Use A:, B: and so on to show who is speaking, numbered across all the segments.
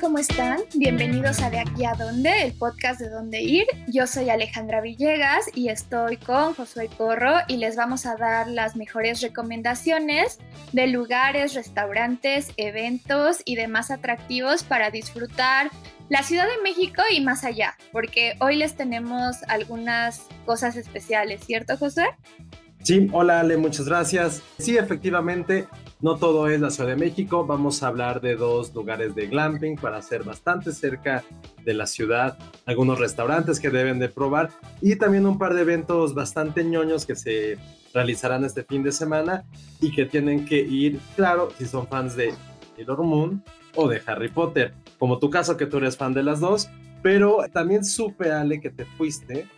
A: ¿cómo están? Bienvenidos a De aquí a dónde, el podcast de dónde ir. Yo soy Alejandra Villegas y estoy con Josué Corro y les vamos a dar las mejores recomendaciones de lugares, restaurantes, eventos y demás atractivos para disfrutar la Ciudad de México y más allá, porque hoy les tenemos algunas cosas especiales, ¿cierto Josué?
B: Sí, hola Ale, muchas gracias. Sí, efectivamente, no todo es la Ciudad de México, vamos a hablar de dos lugares de glamping para ser bastante cerca de la ciudad, algunos restaurantes que deben de probar y también un par de eventos bastante ñoños que se realizarán este fin de semana y que tienen que ir, claro, si son fans de Sailor Moon o de Harry Potter, como tu caso que tú eres fan de las dos, pero también supe, Ale, que te fuiste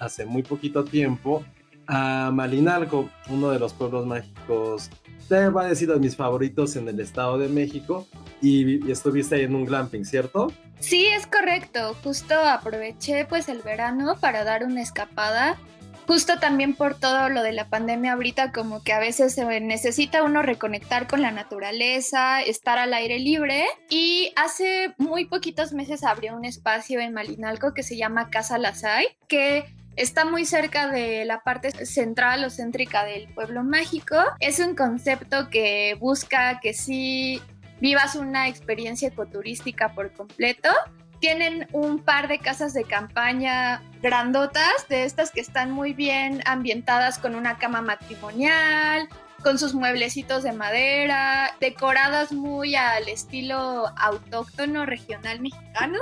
B: hace muy poquito tiempo a Malinalco, uno de los pueblos mágicos te va a de mis favoritos en el Estado de México y, estuviste ahí en un glamping, ¿cierto?
A: Sí, es correcto. Justo aproveché pues el verano para dar una escapada. Justo también por todo lo de la pandemia ahorita, como que a veces se necesita uno reconectar con la naturaleza, estar al aire libre. Y hace muy poquitos meses abrió un espacio en Malinalco que se llama Casa Lasay, que Está muy cerca de la parte central o céntrica del pueblo mágico. Es un concepto que busca que sí vivas una experiencia ecoturística por completo. Tienen un par de casas de campaña grandotas, de estas que están muy bien ambientadas con una cama matrimonial, con sus mueblecitos de madera, decoradas muy al estilo autóctono regional mexicano.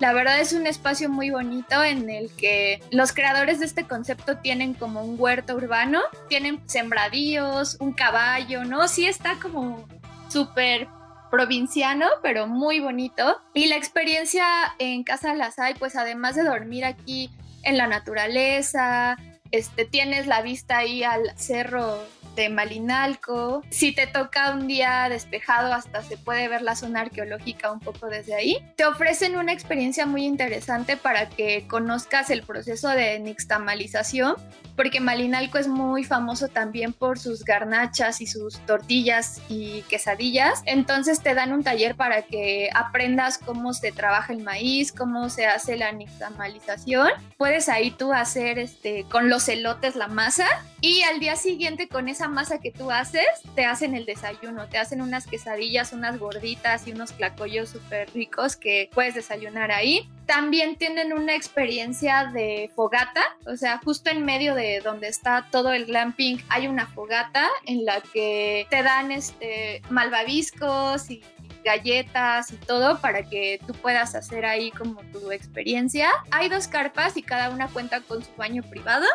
A: La verdad es un espacio muy bonito en el que los creadores de este concepto tienen como un huerto urbano, tienen sembradíos, un caballo, ¿no? Sí está como súper provinciano, pero muy bonito. Y la experiencia en Casa Lasay, pues además de dormir aquí en la naturaleza, este, tienes la vista ahí al cerro Malinalco. Si te toca un día despejado, hasta se puede ver la zona arqueológica un poco desde ahí. Te ofrecen una experiencia muy interesante para que conozcas el proceso de nixtamalización, porque Malinalco es muy famoso también por sus garnachas y sus tortillas y quesadillas. Entonces te dan un taller para que aprendas cómo se trabaja el maíz, cómo se hace la nixtamalización. Puedes ahí tú hacer este con los elotes la masa y al día siguiente con esa masa que tú haces, te hacen el desayuno, te hacen unas quesadillas, unas gorditas y unos clacollos súper ricos que puedes desayunar ahí. También tienen una experiencia de fogata, o sea, justo en medio de donde está todo el glamping hay una fogata en la que te dan este malvaviscos y galletas y todo para que tú puedas hacer ahí como tu experiencia. Hay dos carpas y cada una cuenta con su baño privado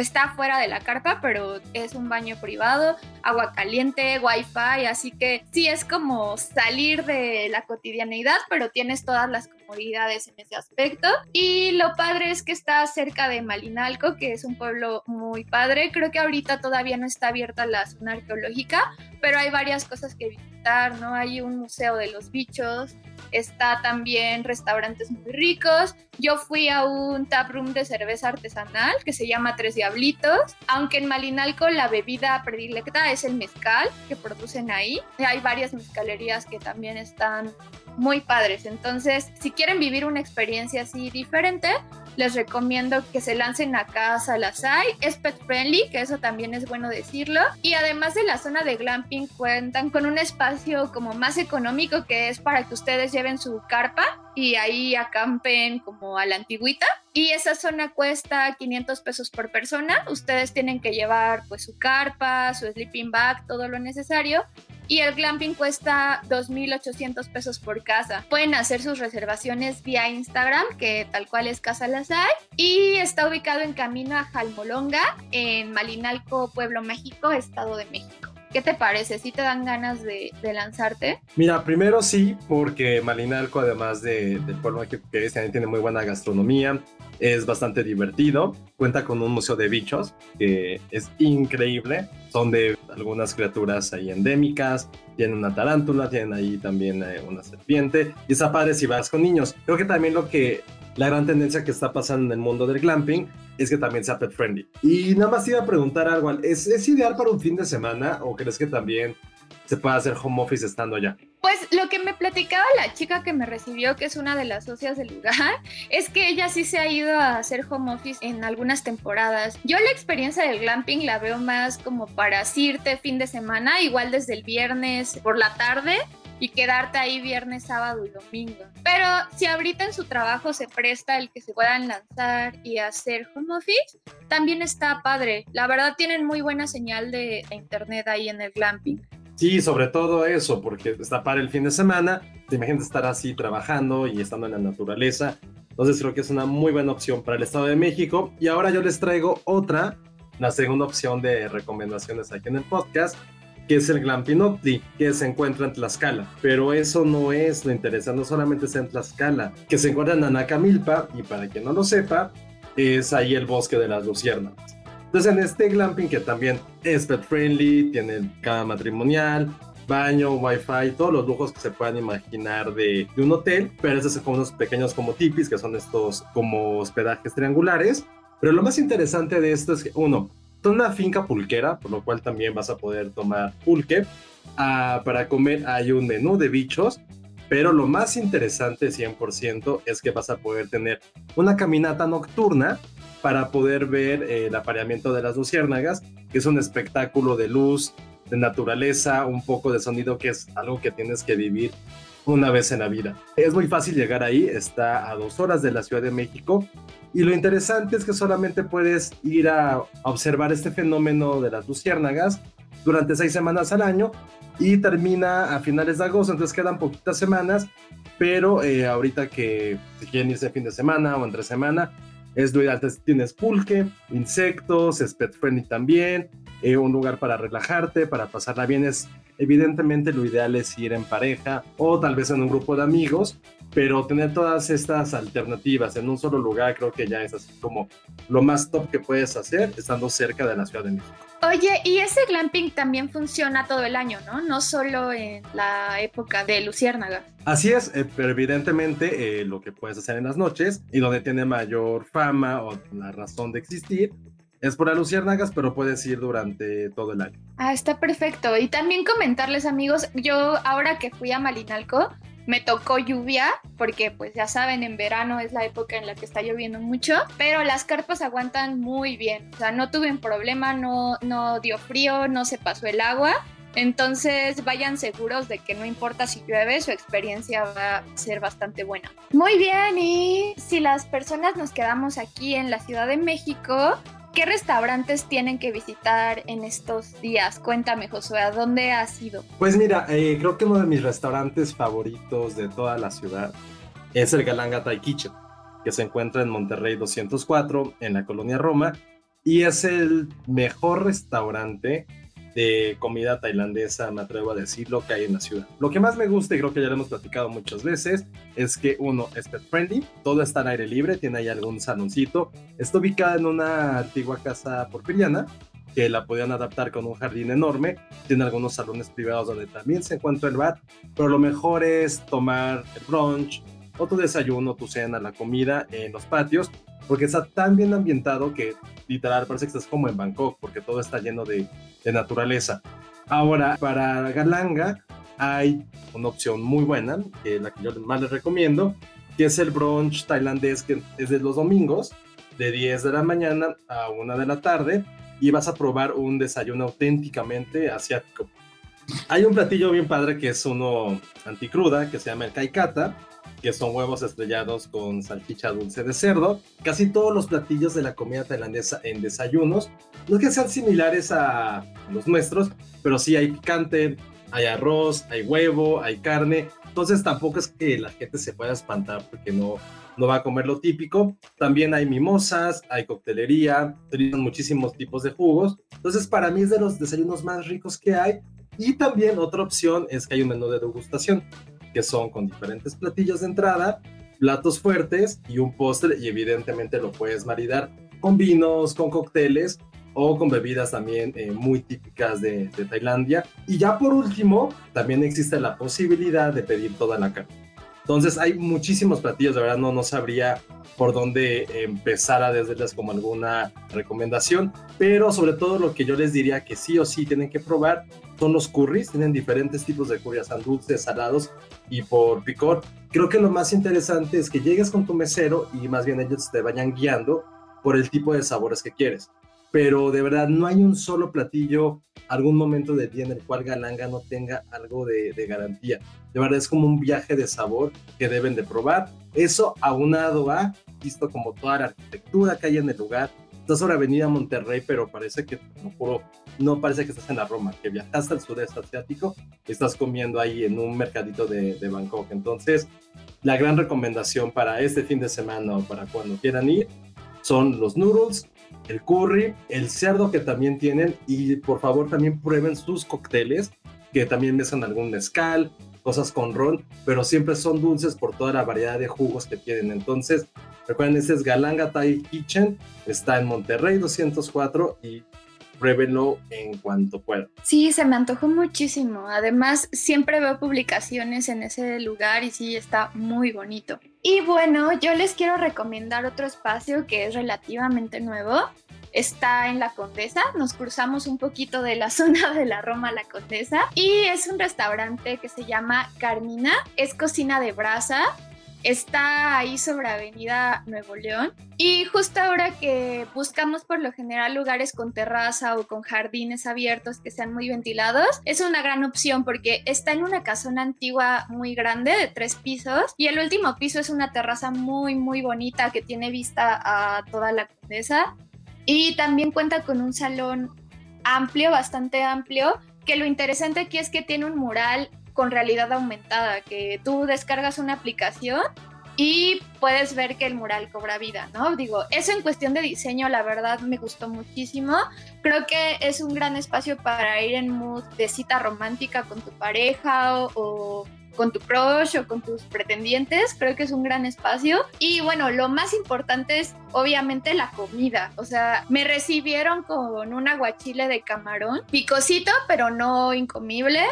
A: está fuera de la carpa, pero es un baño privado, agua caliente, wifi, así que sí es como salir de la cotidianeidad, pero tienes todas las comodidades en ese aspecto. Y lo padre es que está cerca de Malinalco, que es un pueblo muy padre. Creo que ahorita todavía no está abierta la zona arqueológica, pero hay varias cosas que visitar, ¿no? Hay un museo de los bichos, está también restaurantes muy ricos. Yo fui a un tap room de cerveza artesanal que se llama Tres Diablitos, aunque en Malinalco la bebida predilecta es el mezcal que producen ahí. Hay varias mezcalerías que también están muy padres. Entonces, si quieren vivir una experiencia así diferente, les recomiendo que se lancen a casa las hay. Es pet friendly, que eso también es bueno decirlo. Y además de la zona de glamping, cuentan con un espacio como más económico que es para que ustedes lleven su carpa y ahí acampen como a la antigüita. Y esa zona cuesta 500 pesos por persona. Ustedes tienen que llevar pues su carpa, su sleeping bag, todo lo necesario y el glamping cuesta 2.800 pesos por casa. Pueden hacer sus reservaciones vía Instagram, que tal cual es Casa Lazay, y está ubicado en camino a Jalmolonga, en Malinalco, Pueblo México, Estado de México. ¿Qué te parece? ¿Sí te dan ganas de, lanzarte?
B: Mira, primero sí, porque Malinalco, además de, del pueblo que es, también tiene muy buena gastronomía, es bastante divertido, cuenta con un museo de bichos que es increíble, son de algunas criaturas ahí endémicas, tienen una tarántula, tienen ahí también eh, una serpiente, y está padre si vas con niños. Creo que también lo que la gran tendencia que está pasando en el mundo del glamping es que también sea pet friendly. Y nada más iba a preguntar algo, ¿es, ¿es ideal para un fin de semana o crees que también se puede hacer home office estando allá?
A: Pues lo que me platicaba la chica que me recibió, que es una de las socias del lugar, es que ella sí se ha ido a hacer home office en algunas temporadas. Yo la experiencia del glamping la veo más como para irte fin de semana, igual desde el viernes por la tarde y quedarte ahí viernes, sábado y domingo. Pero si ahorita en su trabajo se presta el que se puedan lanzar y hacer home office, también está padre. La verdad tienen muy buena señal de, internet ahí en el glamping.
B: Sí, sobre todo eso, porque está para el fin de semana, te imaginas estar así trabajando y estando en la naturaleza. Entonces creo que es una muy buena opción para el Estado de México. Y ahora yo les traigo otra, la segunda opción de recomendaciones aquí en el podcast, que es el Glampinoctli, que se encuentra en Tlaxcala. Pero eso no es lo interesante, no solamente está en Tlaxcala, que se encuentra en Anacamilpa, y para quien no lo sepa, es ahí el bosque de las luciérnagas. Entonces en este glamping que también es pet friendly, tiene cama matrimonial, baño, wifi, todos los lujos que se puedan imaginar de, un hotel, pero estos son como unos pequeños como tipis, que son estos como hospedajes triangulares. Pero lo más interesante de esto es que, uno, una finca pulquera, por lo cual también vas a poder tomar pulque. Ah, para comer hay un menú de bichos, pero lo más interesante 100% es que vas a poder tener una caminata nocturna para poder ver eh, el apareamiento de las luciérnagas, que es un espectáculo de luz, de naturaleza, un poco de sonido, que es algo que tienes que vivir una vez en la vida. Es muy fácil llegar ahí, está a dos horas de la Ciudad de México y lo interesante es que solamente puedes ir a observar este fenómeno de las luciérnagas durante seis semanas al año y termina a finales de agosto, entonces quedan poquitas semanas, pero eh, ahorita que si quieren irse fin de semana o entre semana, es lo ideal. Tienes pulque, insectos, es pet friendly también, eh, un lugar para relajarte, para pasarla bien. Es Evidentemente lo ideal es ir en pareja o tal vez en un grupo de amigos, pero tener todas estas alternativas en un solo lugar creo que ya es así como lo más top que puedes hacer estando cerca de la Ciudad de México.
A: Oye, y ese glamping también funciona todo el año, ¿no? No solo en la época de Luciérnaga.
B: Así es, eh, pero evidentemente eh, lo que puedes hacer en las noches y donde tiene mayor fama o la razón de existir es por luciérnagas, pero puedes ir durante todo el año.
A: Ah, está perfecto. Y también comentarles, amigos, yo ahora que fui a Malinalco, me tocó lluvia, porque pues ya saben, en verano es la época en la que está lloviendo mucho, pero las carpas aguantan muy bien. O sea, no tuve un problema, no, no dio frío, no se pasó el agua. Entonces vayan seguros de que no importa si llueve, su experiencia va a ser bastante buena. Muy bien, y si las personas nos quedamos aquí en la Ciudad de México, ¿Qué restaurantes tienen que visitar en estos días? Cuéntame, Josué, ¿a dónde has ido?
B: Pues mira, eh, creo que uno de mis restaurantes favoritos de toda la ciudad es el Galanga Thai Kitchen, que se encuentra en Monterrey 204, en la colonia Roma, y es el mejor restaurante de comida tailandesa, me atrevo a decirlo, que hay en la ciudad. Lo que más me gusta, y creo que ya lo hemos platicado muchas veces, es que uno es pet friendly, todo está al aire libre, tiene ahí algún saloncito, está ubicada en una antigua casa porfiriana, que la podían adaptar con un jardín enorme, tiene algunos salones privados donde también se encuentra el bar, pero lo mejor es tomar el brunch, o tu desayuno, tu cena, la comida en los patios, porque está tan bien ambientado que literal parece que estás como en Bangkok, porque todo está lleno de, de naturaleza. Ahora, para Galanga hay una opción muy buena, que la que yo más les recomiendo, que es el brunch tailandés, que es de los domingos, de 10 de la mañana a 1 de la tarde, y vas a probar un desayuno auténticamente asiático. Hay un platillo bien padre que es uno anticruda, que se llama el kaikata, que son huevos estrellados con salchicha dulce de cerdo. Casi todos los platillos de la comida tailandesa en desayunos, no es que sean similares a los nuestros, pero sí hay picante, hay arroz, hay huevo, hay carne, Entonces tampoco es que la gente se pueda espantar porque no, no va a comer lo típico. También hay mimosas, hay coctelería, utilizan muchísimos tipos de jugos. Entonces para mí es de los desayunos más ricos que hay. Y también otra opción es que hay un menú de degustación, que son con diferentes platillos de entrada, platos fuertes y un postre y evidentemente lo puedes maridar con vinos, con cócteles o con bebidas también eh, muy típicas de, de, Tailandia. Y ya por último, también existe la posibilidad de pedir toda la carne. Entonces hay muchísimos platillos, de verdad no, no sabría por dónde empezar a desdeles como alguna recomendación, pero sobre todo lo que yo les diría que sí o sí tienen que probar son los curries, tienen diferentes tipos de curries, dulces, salados y por picor. Creo que lo más interesante es que llegues con tu mesero y más bien ellos te vayan guiando por el tipo de sabores que quieres pero de verdad no hay un solo platillo, algún momento del día en el cual Galanga no tenga algo de, garantía. De verdad es como un viaje de sabor que deben de probar. Eso aunado a, visto como toda la arquitectura que hay en el lugar. Estás sobre Avenida Monterrey, pero parece que, no, juro, no parece que estás en la Roma, que viajaste al sudeste asiático estás comiendo ahí en un mercadito de Bangkok. Entonces, la gran recomendación para este fin de semana o para cuando quieran ir son los noodles, el curry, el cerdo que también tienen y por favor también prueben sus cócteles que también mezclan algún mezcal, cosas con ron, pero siempre son dulces por toda la variedad de jugos que tienen. Entonces, recuerden, este es Galanga Thai Kitchen, está en Monterrey 204 y pruébenlo en cuanto puedan.
A: Sí, se me antojó muchísimo. Además, siempre veo publicaciones en ese lugar y sí, está muy bonito. Y bueno, yo les quiero recomendar otro espacio que es relativamente nuevo. Está en La Condesa, nos cruzamos un poquito de la zona de la Roma a La Condesa. Y es un restaurante que se llama Carmina, es cocina de brasa está ahí sobre Avenida Nuevo León. Y justo ahora que buscamos por lo general lugares con terraza o con jardines abiertos que sean muy ventilados, es una gran opción porque está en una casona antigua muy grande de tres pisos y el último piso es una terraza muy muy bonita que tiene vista a toda la condesa y también cuenta con un salón amplio, bastante amplio, que lo interesante aquí es que tiene un mural con realidad aumentada, que tú descargas una aplicación y puedes ver que el mural cobra vida, ¿no? Digo, eso en cuestión de diseño, la verdad me gustó muchísimo. Creo que es un gran espacio para ir en mood de cita romántica con tu pareja o, con tu crush o con tus pretendientes. Creo que es un gran espacio. Y bueno, lo más importante es obviamente la comida. O sea, me recibieron con un aguachile de camarón, picosito, pero no incomible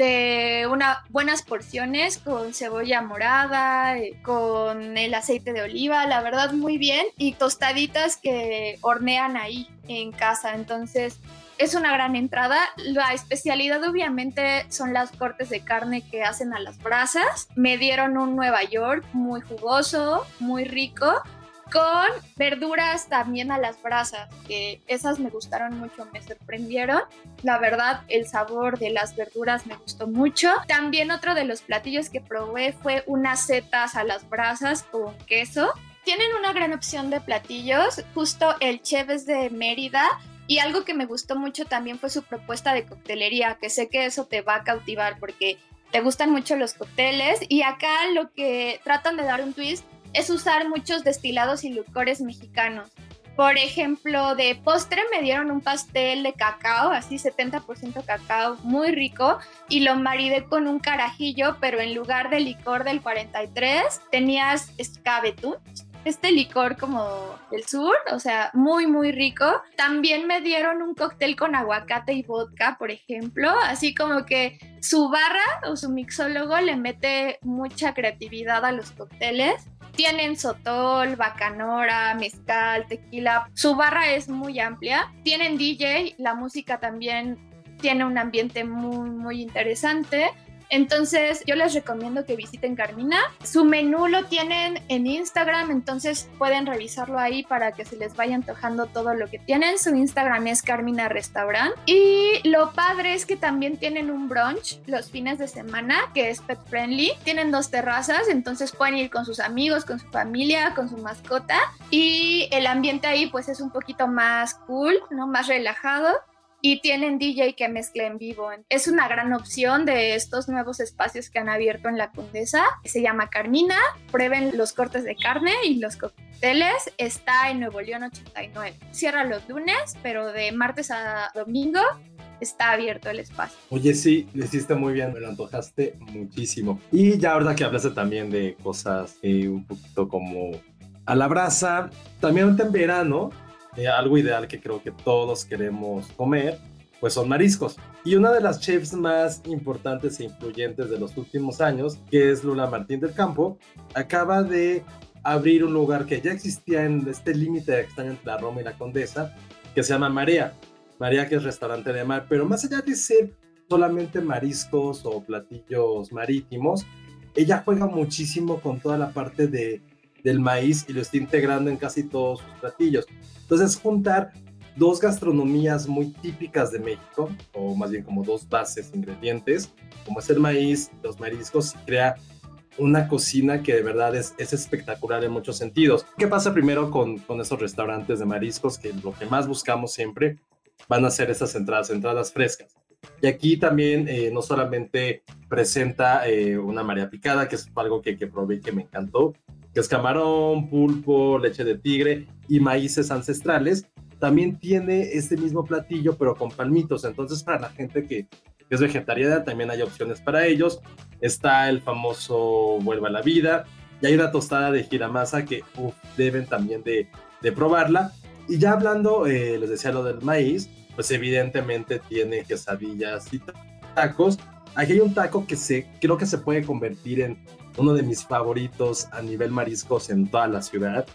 A: de buenas porciones con cebolla morada, eh, con el aceite de oliva, la verdad muy bien, y tostaditas que hornean ahí en casa. Entonces es una gran entrada. La especialidad obviamente son las cortes de carne que hacen a las brasas. Me dieron un Nueva York muy jugoso, muy rico con verduras también a las brasas, que esas me gustaron mucho, me sorprendieron. La verdad, el sabor de las verduras me gustó mucho. También otro de los platillos que probé fue unas setas a las brasas con queso. Tienen una gran opción de platillos, justo el chef es de Mérida, y algo que me gustó mucho también fue su propuesta de coctelería, que sé que eso te va a cautivar porque te gustan mucho los cócteles y acá lo que tratan de dar un twist es usar muchos destilados y licores mexicanos. Por ejemplo, de postre me dieron un pastel de cacao, así 70% cacao, muy rico, y lo maridé con un carajillo, pero en lugar de licor del 43 tenías escabetún, este licor como del sur, o sea, muy, muy rico. También me dieron un cóctel con aguacate y vodka, por ejemplo, así como que su barra o su mixólogo le mete mucha creatividad a los cócteles. Tienen sotol, bacanora, mezcal, tequila. Su barra es muy amplia. Tienen DJ, la música también tiene un ambiente muy, muy interesante. Entonces, yo les recomiendo que visiten Carmina. Su menú lo tienen en Instagram, entonces pueden revisarlo ahí para que se les vaya antojando todo lo que tienen. Su Instagram es Carmina Restaurant. Y lo padre es que también tienen un brunch los fines de semana que es pet friendly. Tienen dos terrazas, entonces pueden ir con sus amigos, con su familia, con su mascota. Y el ambiente ahí pues es un poquito más cool, ¿no? Más relajado y tienen DJ que mezcla en vivo. Es una gran opción de estos nuevos espacios que han abierto en la Condesa. Se llama Carmina. Prueben los cortes de carne y los cócteles. Está en Nuevo León 89. Cierra los lunes, pero de martes a domingo está abierto el espacio.
B: Oye, sí, le hiciste muy bien, me lo antojaste muchísimo. Y ya ahora que hablaste también de cosas eh, un poquito como a la brasa, también en verano eh, algo ideal que creo que todos queremos comer, pues son mariscos. Y una de las chefs más importantes e influyentes de los últimos años, que es Lula Martín del Campo, acaba de abrir un lugar que ya existía en este límite que entre la Roma y la Condesa, que se llama Marea. Marea que es restaurante de mar, pero más allá de ser solamente mariscos o platillos marítimos, ella juega muchísimo con toda la parte de, del maíz y lo está integrando en casi todos sus platillos. Entonces, juntar dos gastronomías muy típicas de México, o más bien como dos bases, ingredientes, como es el maíz, los mariscos, crea una cocina que de verdad es, es espectacular en muchos sentidos. ¿Qué pasa primero con, esos restaurantes de mariscos? Que lo que más buscamos siempre van a ser esas entradas, entradas frescas. Y aquí también eh, no solamente presenta eh, una María Picada, que es algo que, que probé que me encantó, que es camarón, pulpo, leche de tigre y maíces ancestrales, también tiene este mismo platillo, pero con palmitos. Entonces, para la gente que, es vegetariana, también hay opciones para ellos. Está el famoso Vuelva a la Vida y hay una tostada de giramasa que deben también de, probarla. Y ya hablando, eh, les decía lo del maíz, pues evidentemente tiene quesadillas y tacos. Aquí hay un taco que se, creo que se puede convertir en uno de mis favoritos a nivel mariscos en toda la ciudad,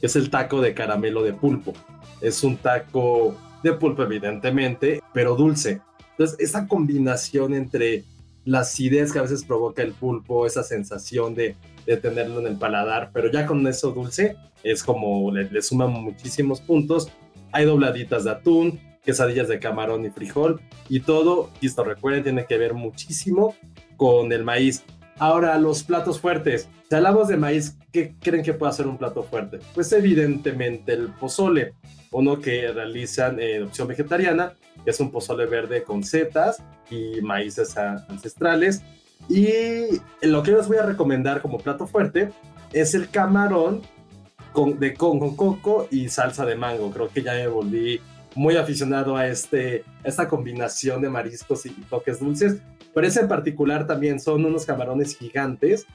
B: es el taco de caramelo de pulpo. Es un taco de pulpo, evidentemente, pero dulce. Entonces, esa combinación entre la acidez que a veces provoca el pulpo, esa sensación de, de tenerlo en el paladar, pero ya con eso dulce, es como le, le suman muchísimos puntos. Hay dobladitas de atún, quesadillas de camarón y frijol, y todo, y esto recuerden, tiene que ver muchísimo con el maíz. Ahora, los platos fuertes. Si hablamos de maíz, ¿qué creen que puede ser un plato fuerte? Pues evidentemente el pozole, uno que realizan en opción vegetariana, es un pozole verde con setas y maíces ancestrales. Y lo que les voy a recomendar como plato fuerte es el camarón con, de con, con coco y salsa de mango. Creo que ya me volví muy aficionado a este, esta combinación de mariscos y toques dulces. Pero ese en particular también son unos camarones gigantes.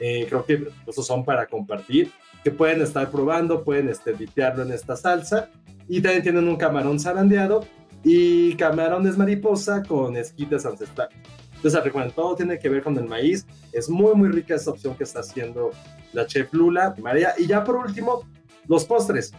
B: Eh, creo que esos son para compartir, que pueden estar probando, pueden este, ditearlo en esta salsa. Y también tienen un camarón zarandeado y camarones mariposa con esquites ancestrales. Entonces, recuerden, todo tiene que ver con el maíz. Es muy, muy rica esta opción que está haciendo la chef Lula, María. Y ya por último, los postres.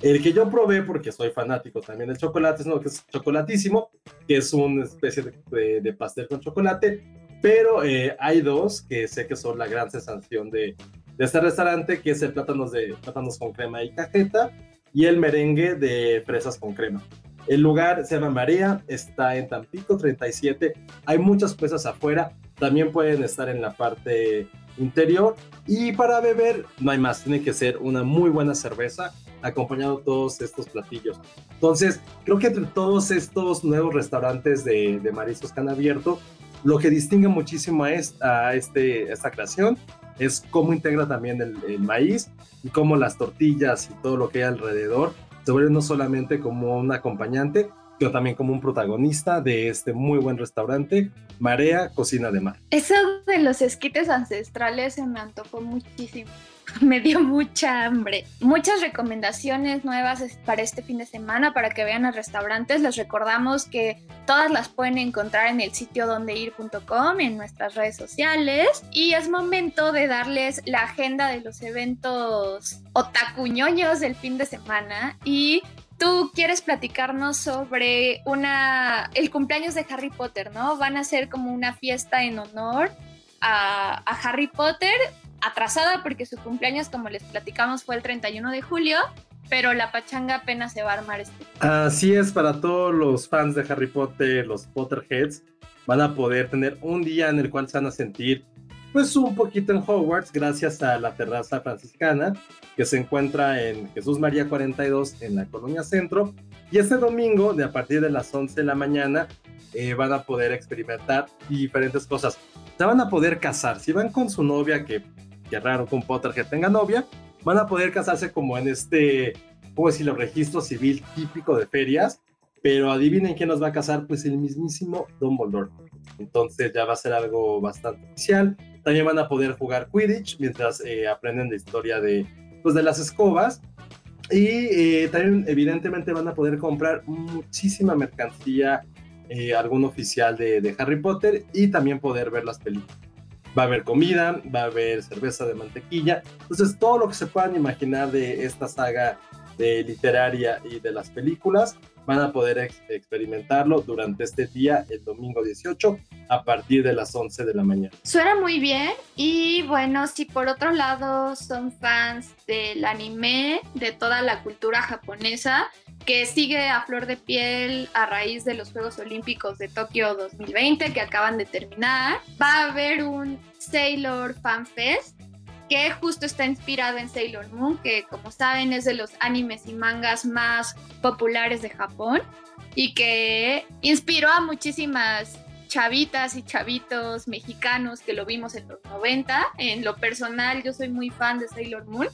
B: El que yo probé, porque soy fanático también del chocolate, es uno que es chocolatísimo, que es una especie de, pastel con chocolate, pero eh, hay dos que sé que son la gran sensación de, este restaurante, que es el plátanos, de, plátanos con crema y cajeta y el merengue de fresas con crema. El lugar se llama María, está en Tampico 37, hay muchas pesas afuera, también pueden estar en la parte interior y para beber no hay más, tiene que ser una muy buena cerveza acompañado todos estos platillos. Entonces, creo que entre todos estos nuevos restaurantes de, de mariscos que han abierto, lo que distingue muchísimo a, esta, este, esta creación es cómo integra también el, el, maíz y cómo las tortillas y todo lo que hay alrededor se vuelven no solamente como un acompañante, sino también como un protagonista de este muy buen restaurante, Marea Cocina de Mar.
A: Eso de los esquites ancestrales se me antojó muchísimo. me dio mucha hambre. Muchas recomendaciones nuevas para este fin de semana para que vean los restaurantes. Les recordamos que todas las pueden encontrar en el sitio dondeir.com, en nuestras redes sociales. Y es momento de darles la agenda de los eventos otacuñoños del fin de semana. Y tú quieres platicarnos sobre una el cumpleaños de Harry Potter, ¿no? Van a ser como una fiesta en honor a, a Harry Potter atrasada porque su cumpleaños, como les platicamos, fue el 31 de julio, pero la pachanga apenas se va a armar este.
B: Así es, para todos los fans de Harry Potter, los Potterheads, van a poder tener un día en el cual se van a sentir pues un poquito en Hogwarts gracias a la terraza franciscana que se encuentra en Jesús María 42 en la Colonia Centro. Y este domingo, de a partir de las 11 de la mañana, eh, van a poder experimentar diferentes cosas. Se van a poder casar. Si van con su novia, que, que raro con Potter que tenga novia, van a poder casarse como en este, ¿cómo decirlo?, registro civil típico de ferias. Pero adivinen quién nos va a casar, pues el mismísimo Dumbledore. Entonces ya va a ser algo bastante especial. También van a poder jugar Quidditch mientras eh, aprenden la historia de, pues, de las escobas. Y eh, también evidentemente van a poder comprar muchísima mercancía, eh, algún oficial de, de, Harry Potter y también poder ver las películas. Va a haber comida, va a haber cerveza de mantequilla. Entonces todo lo que se puedan imaginar de esta saga de literaria y de las películas van a poder experimentarlo durante este día, el domingo 18, a partir de las 11 de la mañana.
A: Suena muy bien y bueno, si por otro lado son fans del anime, de toda la cultura japonesa, que sigue a flor de piel a raíz de los Juegos Olímpicos de Tokio 2020 que acaban de terminar, va a haber un Sailor Fan Fest que justo está inspirado en Sailor Moon, que como saben es de los animes y mangas más populares de Japón y que inspiró a muchísimas chavitas y chavitos mexicanos que lo vimos en los 90. En lo personal yo soy muy fan de Sailor Moon.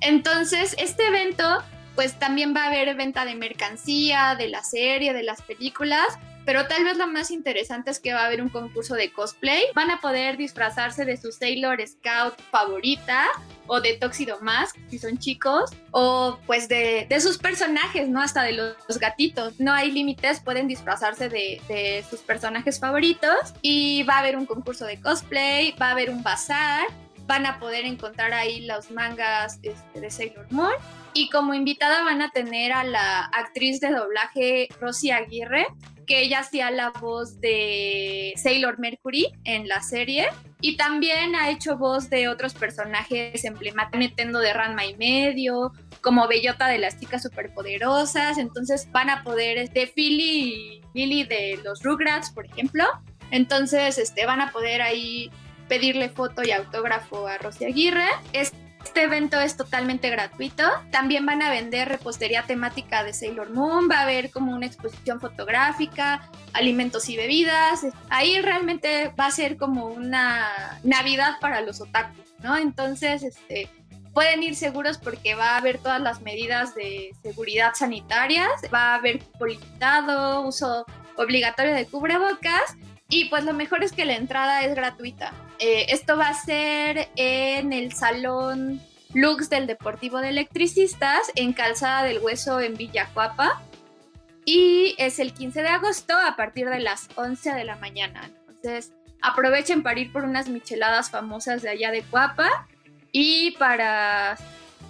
A: Entonces este evento pues también va a haber venta de mercancía, de la serie, de las películas, pero tal vez lo más interesante es que va a haber un concurso de cosplay. Van a poder disfrazarse de su Sailor Scout favorita o de Tuxedo Mask, si son chicos, o pues de, sus personajes, ¿no? Hasta de los, gatitos. No hay límites, pueden disfrazarse de, sus personajes favoritos. Y va a haber un concurso de cosplay, va a haber un bazar, van a poder encontrar ahí los mangas este, de Sailor Moon. Y como invitada van a tener a la actriz de doblaje Rosy Aguirre, que ella hacía la voz de Sailor Mercury en la serie y también ha hecho voz de otros personajes emblemáticos, metiendo de Ranma y medio, como Bellota de las chicas superpoderosas, entonces van a poder, de Philly y Lily de los Rugrats, por ejemplo, entonces este, van a poder ahí pedirle foto y autógrafo a Rosy Aguirre. Este evento es totalmente gratuito. También van a vender repostería temática de Sailor Moon, va a haber como una exposición fotográfica, alimentos y bebidas. Ahí realmente va a ser como una Navidad para los otakus, ¿no? Entonces, este, pueden ir seguros porque va a haber todas las medidas de seguridad sanitarias, va a haber limitado, uso obligatorio de cubrebocas y pues lo mejor es que la entrada es gratuita. Eh, esto va a ser en el Salón Lux del Deportivo de Electricistas, en Calzada del Hueso en Villacuapa. Y es el 15 de agosto a partir de las 11 de la mañana. Entonces, aprovechen para ir por unas micheladas famosas de allá de Cuapa y para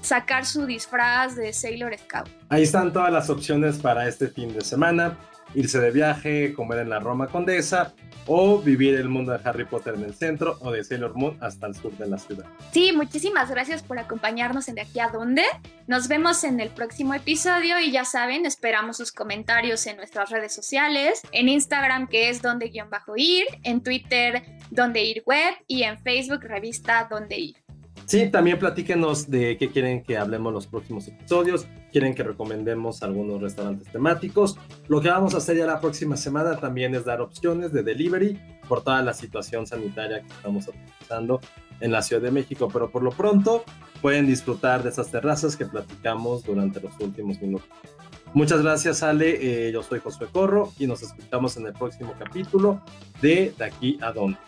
A: sacar su disfraz de Sailor Scout.
B: Ahí están todas las opciones para este fin de semana. Irse de viaje, comer en la Roma Condesa o vivir el mundo de Harry Potter en el centro o de Sailor Moon hasta el sur de la ciudad.
A: Sí, muchísimas gracias por acompañarnos en De aquí a dónde. Nos vemos en el próximo episodio y ya saben, esperamos sus comentarios en nuestras redes sociales, en Instagram que es donde guion bajo ir, en Twitter donde ir web y en Facebook revista donde ir.
B: Sí, también platíquenos de qué quieren que hablemos los próximos episodios, quieren que recomendemos algunos restaurantes temáticos. Lo que vamos a hacer ya la próxima semana también es dar opciones de delivery por toda la situación sanitaria que estamos utilizando en la Ciudad de México, pero por lo pronto pueden disfrutar de esas terrazas que platicamos durante los últimos minutos. Muchas gracias Ale, eh, yo soy Josué Corro y nos escuchamos en el próximo capítulo de De aquí a dónde.